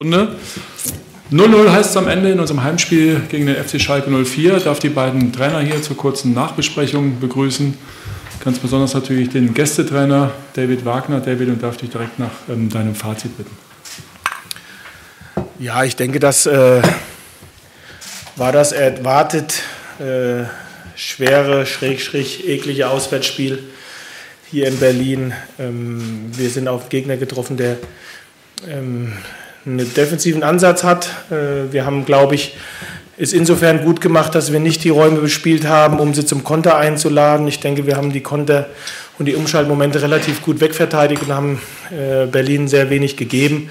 Runde. 0-0 heißt es am Ende in unserem Heimspiel gegen den FC Schalke 04. Ich darf die beiden Trainer hier zur kurzen Nachbesprechung begrüßen. Ganz besonders natürlich den Gästetrainer David Wagner. David, und darf dich direkt nach ähm, deinem Fazit bitten. Ja, ich denke, das äh, war das erwartet äh, schwere, schräg, schräg, eklige Auswärtsspiel hier in Berlin. Ähm, wir sind auf Gegner getroffen, der ähm, einen defensiven Ansatz hat. Äh, wir haben, glaube ich, es insofern gut gemacht, dass wir nicht die Räume bespielt haben, um sie zum Konter einzuladen. Ich denke, wir haben die Konter und die Umschaltmomente relativ gut wegverteidigt und haben äh, Berlin sehr wenig gegeben.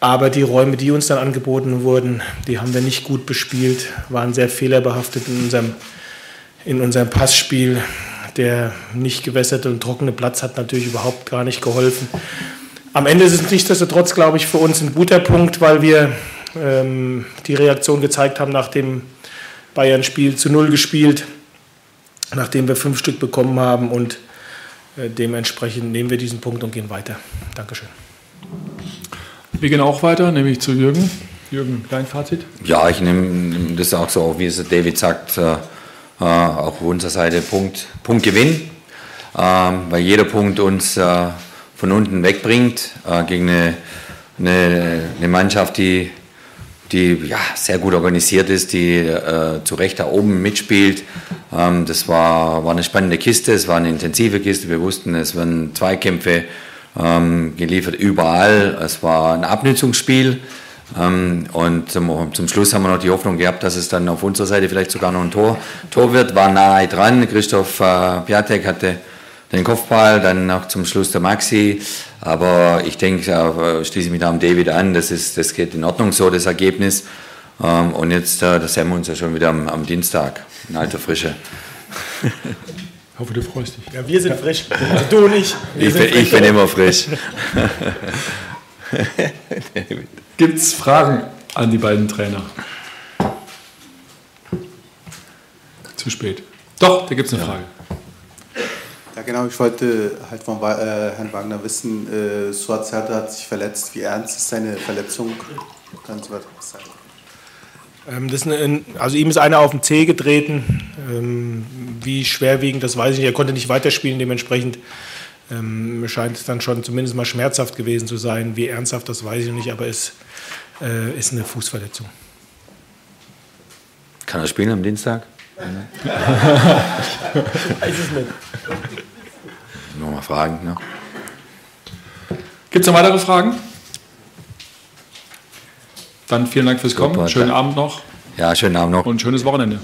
Aber die Räume, die uns dann angeboten wurden, die haben wir nicht gut bespielt, waren sehr fehlerbehaftet in unserem, in unserem Passspiel. Der nicht gewässerte und trockene Platz hat natürlich überhaupt gar nicht geholfen. Am Ende ist es nichtsdestotrotz, glaube ich, für uns ein guter Punkt, weil wir ähm, die Reaktion gezeigt haben nach dem Bayern-Spiel zu Null gespielt, nachdem wir fünf Stück bekommen haben und äh, dementsprechend nehmen wir diesen Punkt und gehen weiter. Dankeschön. Wir gehen auch weiter, nämlich zu Jürgen. Jürgen, dein Fazit? Ja, ich nehme das auch so, wie es David sagt, äh, äh auch auf unserer Seite Punkt, Punkt Gewinn, äh, weil jeder Punkt uns äh, von unten wegbringt äh, gegen eine, eine, eine, Mannschaft, die, die ja, sehr gut organisiert ist, die äh, zu Recht da oben mitspielt. Ähm, das war, war eine spannende Kiste, es war eine intensive Kiste. Wir wussten, es werden Zweikämpfe ähm, geliefert überall. Es war ein Abnützungsspiel. Ähm, und zum, zum, Schluss haben wir noch die Hoffnung gehabt, dass es dann auf unserer Seite vielleicht sogar noch ein Tor, Tor wird. War nahe dran. Christoph äh, Piatek hatte den Kopfball, dann noch zum Schluss der Maxi. Aber ich denke, äh, schließe mich da am David an, das, ist, das geht in Ordnung so, das Ergebnis. Ähm, und jetzt, äh, das sehen wir uns ja schon wieder am, am Dienstag, in alter Frische. Ich hoffe, du freust dich. Ja, wir sind frisch. Du und ich. Ich bin, ich bin, immer frisch. Gibt es Fragen an die beiden Trainer? Zu spät. Doch, da gibt es eine ja. Frage. Ja, genau. Ich wollte halt von äh, Herrn Wagner wissen, äh, Suazerda hat sich verletzt. Wie ernst ist seine Verletzung? Können Sie was sagen? Ähm, das eine, also ihm ist einer auf den Zeh getreten. Ähm, wie schwerwiegend, das weiß ich nicht. Er konnte nicht weiterspielen, dementsprechend ähm, scheint es dann schon zumindest mal schmerzhaft gewesen zu sein. Wie ernsthaft, das weiß ich nicht, aber es äh, ist eine Fußverletzung. Kann er spielen am Dienstag? weiß es nicht. Nur mal fragen. Ne? Gibt es noch weitere Fragen? Dann vielen Dank fürs Kommen. Super, schönen Abend noch. Ja, schönen Abend noch. Und schönes Wochenende.